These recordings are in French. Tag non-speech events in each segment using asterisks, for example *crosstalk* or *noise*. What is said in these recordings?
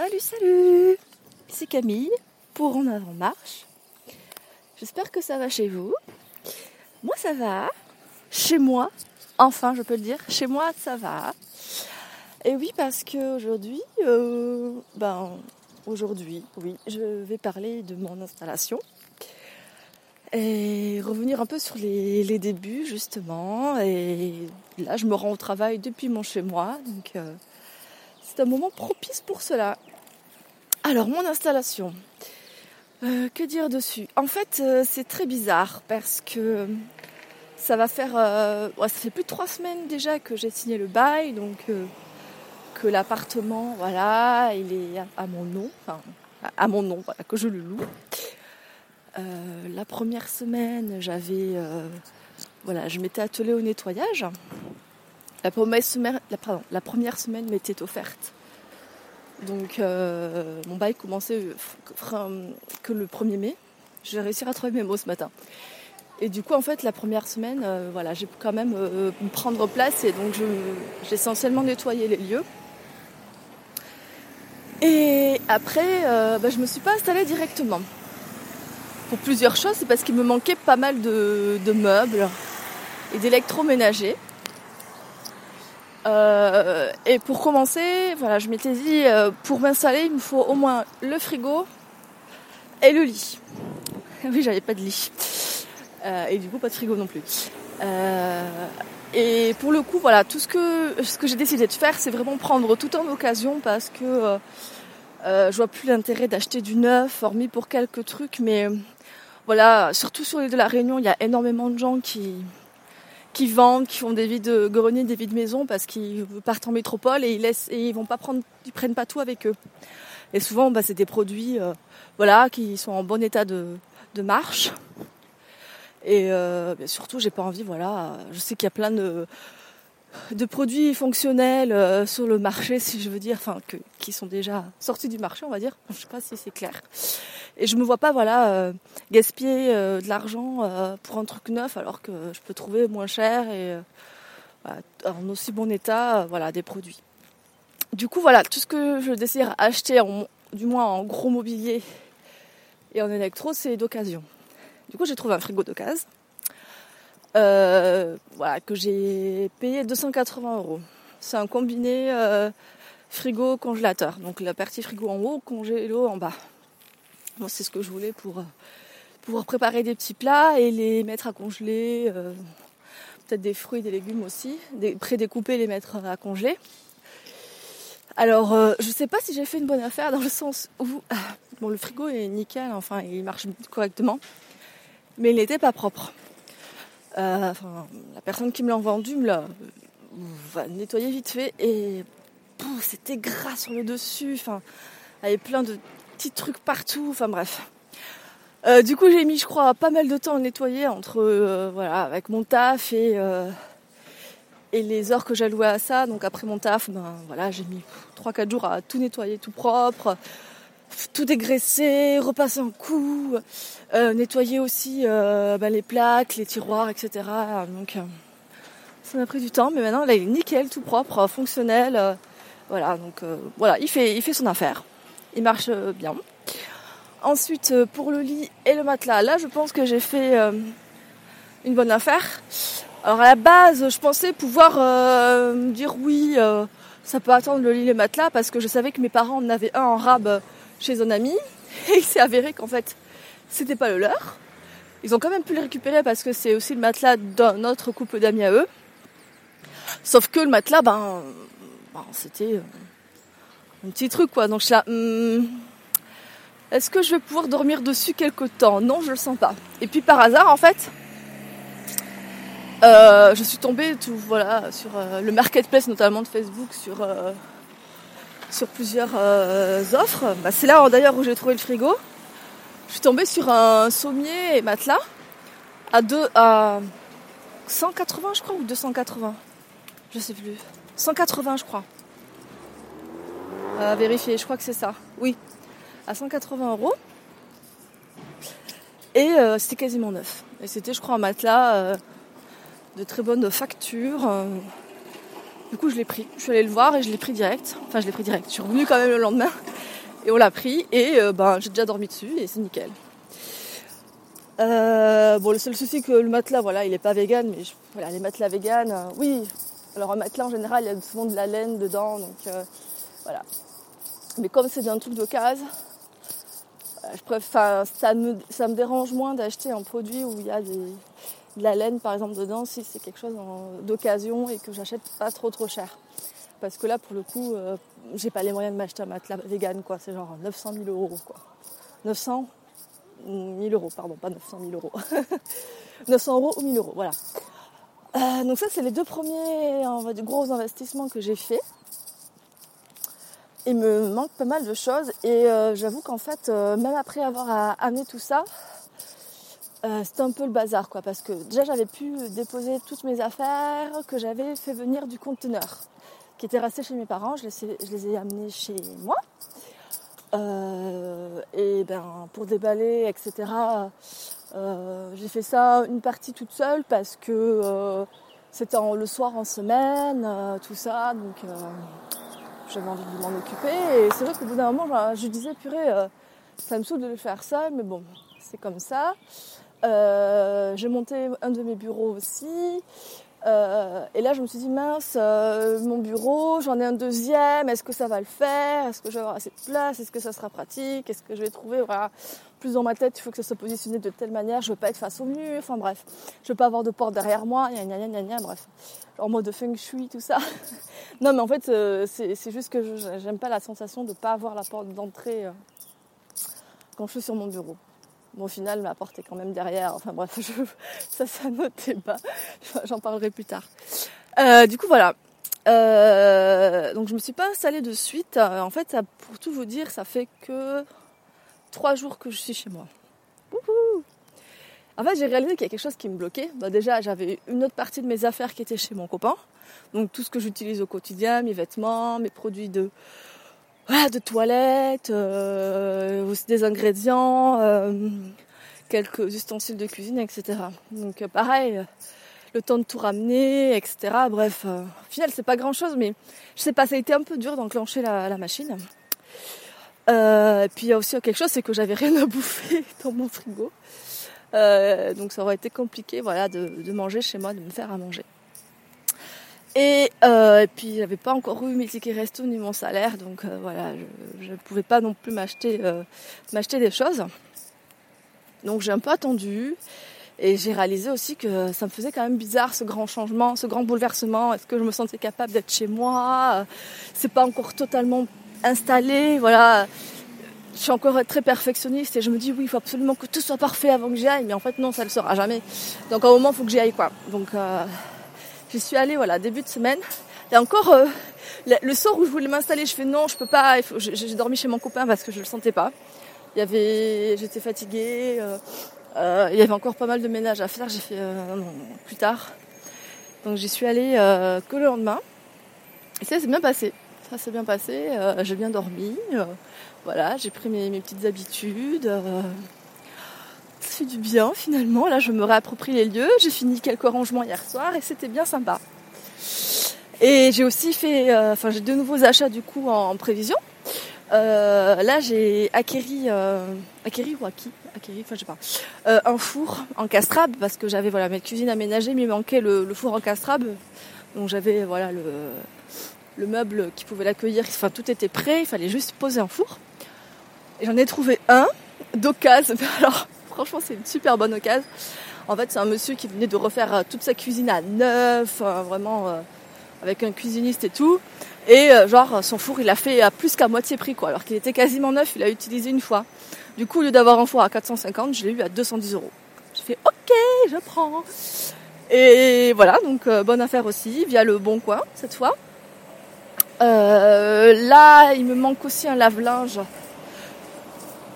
Salut, salut C'est Camille pour En Avant Marche. J'espère que ça va chez vous. Moi, ça va. Chez moi, enfin, je peux le dire, chez moi, ça va. Et oui, parce qu'aujourd'hui, euh, ben, aujourd'hui, oui, je vais parler de mon installation et revenir un peu sur les, débuts justement. Et là, je me rends au travail depuis mon chez moi, donc euh, c'est un moment propice pour cela. Alors, mon installation. Euh, que dire dessus? En fait, euh, c'est très bizarre parce que ça va faire. ça fait plus de trois semaines déjà que j'ai signé le bail, donc que l'appartement, voilà, il est à, mon nom, enfin, à mon nom, voilà, que je le loue. Euh, la première semaine, j'avais, euh, voilà, je m'étais attelée au nettoyage. La première semaine m'était offerte. Donc euh, mon bail commençait que le 1er mai. Je vais réussir à trouver mes mots ce matin. Et du coup, en fait, la première semaine, voilà, j'ai quand même prendre place et donc j'ai essentiellement nettoyé les lieux. Et après, bah, je me suis pas installée directement pour plusieurs choses. C'est parce qu'il me manquait pas mal de, meubles et d'électroménagers. Euh, et pour commencer, voilà, je m'étais dit, euh, pour m'installer, il me faut au moins le frigo et le lit. *laughs* oui, j'avais pas de lit. Euh, et du coup, pas de frigo non plus. et pour le coup, voilà, tout ce que, ce que j'ai décidé de faire, c'est vraiment prendre tout en occasion parce que je vois plus l'intérêt d'acheter du neuf, hormis pour quelques trucs, mais voilà, surtout sur l'île de la Réunion, il y a énormément de gens qui, qui vendent, qui font des vies de grenier, des vies de maison parce qu'ils partent en métropole et ils laissent et ils vont pas prendre, ils prennent pas tout avec eux. Et souvent, bah, c'est des produits, euh, voilà, qui sont en bon état de, de marche. Et euh, surtout, j'ai pas envie, voilà, je sais qu'il y a plein de de produits fonctionnels euh, sur le marché, si je veux dire, enfin, qui sont déjà sortis du marché, on va dire. Je sais pas si c'est clair. Et je me vois pas, voilà, euh, gaspiller euh, de l'argent pour un truc neuf alors que je peux trouver moins cher et en aussi bon état, voilà, des produits. Du coup, voilà, tout ce que je désire acheter, du moins en gros mobilier et en électro, c'est d'occasion. Du coup, j'ai trouvé un frigo d'occasion euh, voilà, que j'ai payé 280 euros. C'est un combiné euh, frigo congélateur. Donc la partie frigo en haut, congélo en bas. C'est ce que je voulais pour euh, pouvoir préparer des petits plats et les mettre à congeler. Peut-être des fruits, des légumes aussi. Des, pré-découpés, les mettre à congeler. Alors, je sais pas si j'ai fait une bonne affaire dans le sens où bon, le frigo est nickel, enfin, il marche correctement, mais il n'était pas propre. Euh, la personne qui me l'a vendu me l'a nettoyé vite fait et c'était gras sur le dessus. Enfin, avait plein de petits trucs partout. Enfin bref. Euh, du coup, j'ai mis, je crois, pas mal de temps à nettoyer entre euh, voilà avec mon taf et et les heures que j'allouais à ça. Donc après mon taf, ben voilà, j'ai mis 3-4 jours à tout nettoyer, tout propre tout dégraisser, repasser un coup, euh, nettoyer aussi euh, bah, les plaques, les tiroirs, etc. Donc euh, ça m'a pris du temps, mais maintenant là il est nickel, tout propre, fonctionnel. voilà, donc voilà, il fait, il fait son affaire. Il marche bien. Ensuite, pour le lit et le matelas, là je pense que j'ai fait une bonne affaire. Alors à la base, je pensais pouvoir dire oui, ça peut attendre le lit et le matelas parce que je savais que mes parents en avaient un en rab chez un ami *laughs* et il s'est avéré qu'en fait c'était pas le leur. Ils ont quand même pu le récupérer parce que c'est aussi le matelas d'un autre couple d'amis à eux. Sauf que le matelas, ben, ben c'était euh, un petit truc quoi. Donc je suis là, hmm, est-ce que je vais pouvoir dormir dessus quelque temps? Non, je le sens pas. Et puis par hasard, en fait, euh, je suis tombée tout, voilà, sur euh, le marketplace notamment de Facebook, sur sur plusieurs euh, offres. Bah, c'est là d'ailleurs où j'ai trouvé le frigo. Je suis tombée sur un sommier et matelas à, deux, à 180 je crois ou 280. Je sais plus. 180 je crois. À vérifier, je crois que c'est ça. Oui. À 180 euros. Et euh, c'était quasiment neuf. Et c'était je crois un matelas euh, de très bonne facture. Du coup, je l'ai pris. Je suis allée le voir et je l'ai pris direct. Enfin, je l'ai pris direct. Je suis revenue quand même le lendemain et on l'a pris et euh, ben, j'ai déjà dormi dessus et c'est nickel. Euh, bon, le seul souci que le matelas, voilà, il est pas vegan, mais voilà, les matelas vegan, euh, oui. Alors un matelas en général, il y a souvent de la laine dedans, donc voilà. Mais comme c'est un truc de case, je préfère, ça me, ça me dérange moins d'acheter un produit où il y a de la laine par exemple dedans si c'est quelque chose d'occasion et que j'achète pas trop trop cher. Parce que là pour le coup, j'ai pas les moyens de m'acheter un matelas vegan, quoi. C'est genre 900 000 euros, quoi. 900 000 euros, pardon, pas 900 000 euros. *laughs* 900 euros ou 1000 euros, voilà. Euh, donc ça, c'est les deux premiers gros investissements que j'ai faits. Il me manque pas mal de choses et euh, j'avoue qu'en fait, euh, même après avoir amené tout ça, c'était un peu le bazar quoi parce que déjà j'avais pu déposer toutes mes affaires que j'avais fait venir du conteneur qui étaient restés chez mes parents. Je les, je les ai amenés chez moi. Euh, et ben, pour déballer, etc., euh, j'ai fait ça une partie toute seule parce que euh, c'était le soir en semaine, tout ça. Donc j'avais envie de m'en occuper. Et c'est vrai qu'au bout d'un moment, je disais, purée, ça me saoule de le faire seul, mais bon, c'est comme ça. J'ai monté un de mes bureaux aussi. Euh, et là, je me suis dit, mince, euh, mon bureau, j'en ai un deuxième, est-ce que ça va le faire? Est-ce que je vais avoir assez de place? Est-ce que ça sera pratique? Est-ce que je vais trouver voilà, Plus dans ma tête, il faut que ça soit positionné de telle manière, je veux pas être face au mur, enfin bref, je veux pas avoir de porte derrière moi, gna gna gna bref. En mode feng shui, tout ça. *laughs* non, mais en fait, euh, c'est juste que j'aime pas la sensation de pas avoir la porte d'entrée quand je suis sur mon bureau. Bon, au final, ma porte est quand même derrière. Enfin bref, *laughs* ça, ça notait pas. J'en parlerai plus tard. Euh, du coup, voilà. Euh, donc je me suis pas installée de suite. Euh, en fait, pour tout vous dire, ça fait que trois jours que je suis chez moi. En fait, j'ai réalisé qu'il y a quelque chose qui me bloquait. Bah, déjà, j'avais une autre partie de mes affaires qui était chez mon copain. Donc tout ce que j'utilise au quotidien, mes vêtements, mes produits de de toilettes, euh, aussi des ingrédients, euh, quelques ustensiles de cuisine, etc. Donc euh, pareil, le temps de tout ramener, etc. Bref, au final c'est pas grand chose, mais je sais pas, ça a été un peu dur d'enclencher la, machine. et puis il y a aussi quelque chose, c'est que j'avais rien à *laughs* bouffer dans mon frigo. donc ça aurait été compliqué voilà, de manger chez moi, de me faire à manger. Euh, et, puis j'avais pas encore eu mes tickets resto ni mon salaire, donc euh, voilà, je ne pouvais pas non plus m'acheter euh, m'acheter des choses. Donc j'ai un peu attendu et j'ai réalisé aussi que ça me faisait quand même bizarre ce grand changement, ce grand bouleversement. Est-ce que je me sentais capable d'être chez moi? C'est pas encore totalement installé, voilà. Je suis encore très perfectionniste et je me dis oui, il faut absolument que tout soit parfait avant que j'y aille, mais en fait non, ça ne le sera jamais. Donc à un moment, il faut que j'y aille quoi. Donc je suis allée, voilà, début de semaine. Et encore, euh, le soir où je voulais m'installer, je fais non, je peux pas. J'ai dormi chez mon copain parce que je le sentais pas. Il y avait, j'étais fatiguée. Euh, euh, il y avait encore pas mal de ménage à faire. J'ai fait plus tard. Donc j'y suis allée que le lendemain. Et ça s'est bien passé. Ça s'est bien passé. j'ai bien dormi. voilà, j'ai pris mes, petites habitudes fait du bien finalement. Là, je me réapproprie les lieux. J'ai fini quelques rangements hier soir et c'était bien sympa. Et j'ai aussi fait, euh, enfin, j'ai deux nouveaux achats du coup en, prévision. Euh, là, j'ai acquéri, euh, acquéri ou acquis, acquéri, enfin, je sais pas, euh, un four encastrable parce que j'avais voilà mes cuisines aménagées, mais il manquait le, four encastrable. Donc j'avais voilà le, le meuble qui pouvait l'accueillir. Enfin, tout était prêt. Il fallait juste poser un four. Et j'en ai trouvé un d'occasion. *laughs* Alors, franchement, c'est une super bonne occasion. En fait, c'est un monsieur qui venait de refaire euh, toute sa cuisine à neuf, euh, vraiment euh, avec un cuisiniste et tout. Et genre, son four, il a fait à plus qu'à moitié prix, quoi. Alors qu'il était quasiment neuf, il a utilisé une fois. Du coup, au lieu d'avoir un four à 450, je l'ai eu à 210 euros. J'ai fait OK, je prends. Et voilà, donc bonne affaire aussi, via le Bon Coin cette fois. là, il me manque aussi un lave-linge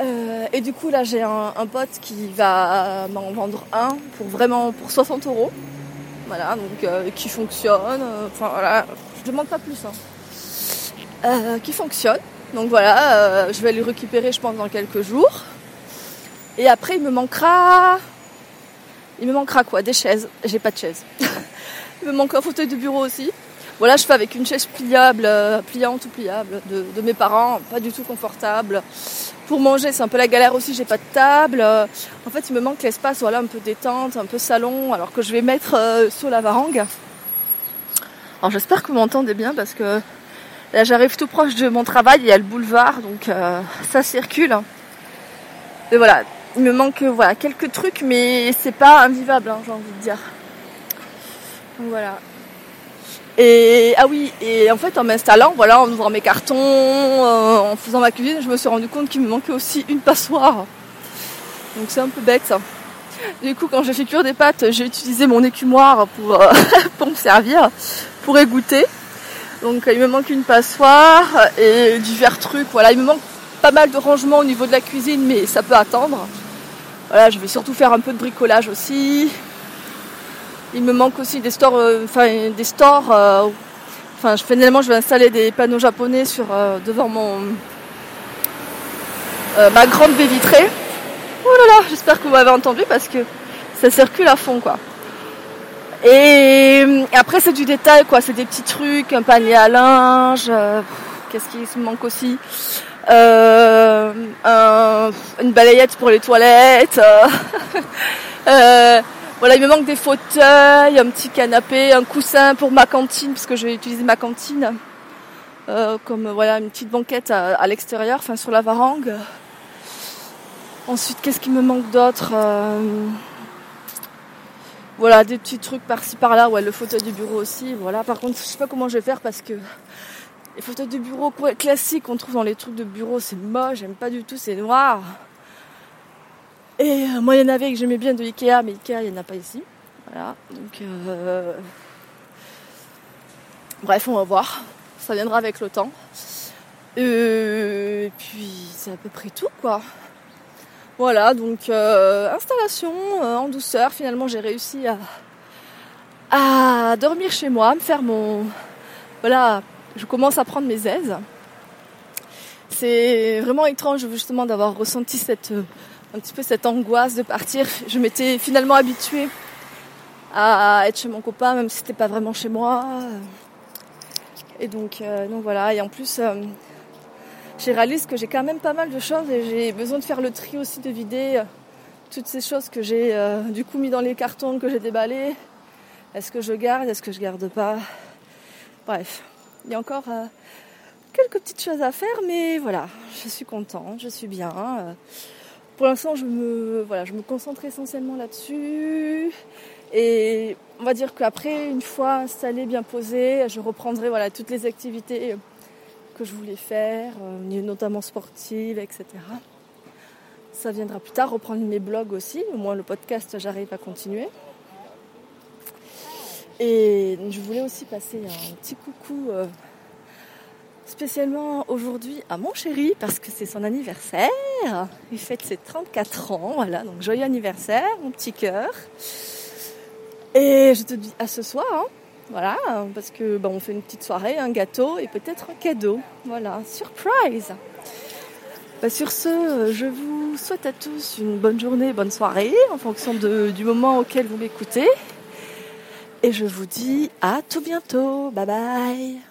euh, et du coup là j'ai un, pote qui va m'en vendre un pour vraiment pour 60 euros. Voilà, donc euh, qui fonctionne. Euh, enfin voilà, je demande pas plus. Hein. qui fonctionne. Donc voilà, je vais le récupérer je pense dans quelques jours. Et après il me manquera. Il me manquera quoi? Des chaises. J'ai pas de chaise. *laughs* il me manque un fauteuil de bureau aussi. Voilà, je fais avec une chaise pliable, euh, pliante ou pliable de, mes parents, pas du tout confortable. Pour manger, c'est un peu la galère aussi, j'ai pas de table. En fait, il me manque l'espace, voilà, un peu détente, un peu salon, alors que je vais mettre euh, la varangue. Alors j'espère que vous m'entendez bien parce que là j'arrive tout proche de mon travail, il y a le boulevard, donc euh, ça circule. Et voilà, il me manque voilà quelques trucs, mais c'est pas invivable, hein, j'ai envie de dire. Donc voilà. Et ah oui, et en fait en m'installant, voilà, en ouvrant mes cartons, euh, en faisant ma cuisine, je me suis rendu compte qu'il me manquait aussi une passoire. Donc c'est un peu bête. Ça. Du coup, quand j'ai fait cuire des pâtes, j'ai utilisé mon écumoire pour, euh, *laughs* pour me servir, pour égoutter. Donc il me manque une passoire et divers trucs. Voilà, il me manque pas mal de rangements au niveau de la cuisine, mais ça peut attendre. Voilà, je vais surtout faire un peu de bricolage aussi. Il me manque aussi des stores, euh, enfin des stores. Euh, enfin, finalement, je vais installer des panneaux japonais sur euh, devant mon ma grande baie vitrée. Oh là là, j'espère que vous m'avez entendu parce que ça circule à fond, quoi. Et après, c'est du détail, quoi. C'est des petits trucs, un panier à linge. Qu'est-ce qui me manque aussi? Une balayette pour les toilettes. *laughs* Voilà, il me manque des fauteuils, un petit canapé, un coussin pour ma cantine, parce que je vais utiliser ma cantine euh, comme voilà une petite banquette à, l'extérieur, enfin sur la varangue. Ensuite, qu'est-ce qui me manque d'autre euh, Voilà, des petits trucs par-ci par-là. Ouais, le fauteuil du bureau aussi. Voilà. Par contre, je sais pas comment je vais faire parce que les fauteuils du bureau classiques qu'on trouve dans les trucs de bureau, c'est moche. J'aime pas du tout. C'est noir. Et euh, moi, il y en avait que j'aimais bien de Ikea, mais Ikea, il n'y en a pas ici. Voilà. Donc, euh, bref, on va voir. Ça viendra avec le temps. Euh, et puis, c'est à peu près tout, quoi. Voilà, donc installation en douceur. Finalement, j'ai réussi à, à dormir chez moi, à me faire mon. Voilà, je commence à prendre mes aises. C'est vraiment étrange, justement, d'avoir ressenti cette un petit peu cette angoisse de partir. Je m'étais finalement habituée à être chez mon copain, même si c'était pas vraiment chez moi. Et donc, euh, donc voilà. Et en plus, euh, j'ai réalisé que j'ai quand même pas mal de choses et j'ai besoin de faire le tri aussi, de vider euh, toutes ces choses que j'ai du coup mis dans les cartons que j'ai déballés. Est-ce que je garde Est-ce que je garde pas? Bref, il y a encore quelques petites choses à faire, mais voilà, je suis contente, je suis bien pour l'instant, je me, voilà, je me concentre essentiellement là-dessus. Et on va dire qu'après, une fois installé, bien posé, je reprendrai voilà, toutes les activités que je voulais faire, euh, notamment sportives, etc. Ça viendra plus tard, reprendre mes blogs aussi. Au moins, le podcast, j'arrive à continuer. Et je voulais aussi passer un petit coucou euh, spécialement aujourd'hui à mon chéri parce que c'est son anniversaire. Il fête ses 34 ans, voilà, donc joyeux anniversaire, mon petit cœur. Et je te dis à ce soir, hein. voilà, parce que on fait une petite soirée, un gâteau et peut-être un cadeau, voilà, surprise. Bah, sur ce, je vous souhaite à tous une bonne journée, bonne soirée, en fonction du moment auquel vous m'écoutez. Et je vous dis à tout bientôt. Bye bye.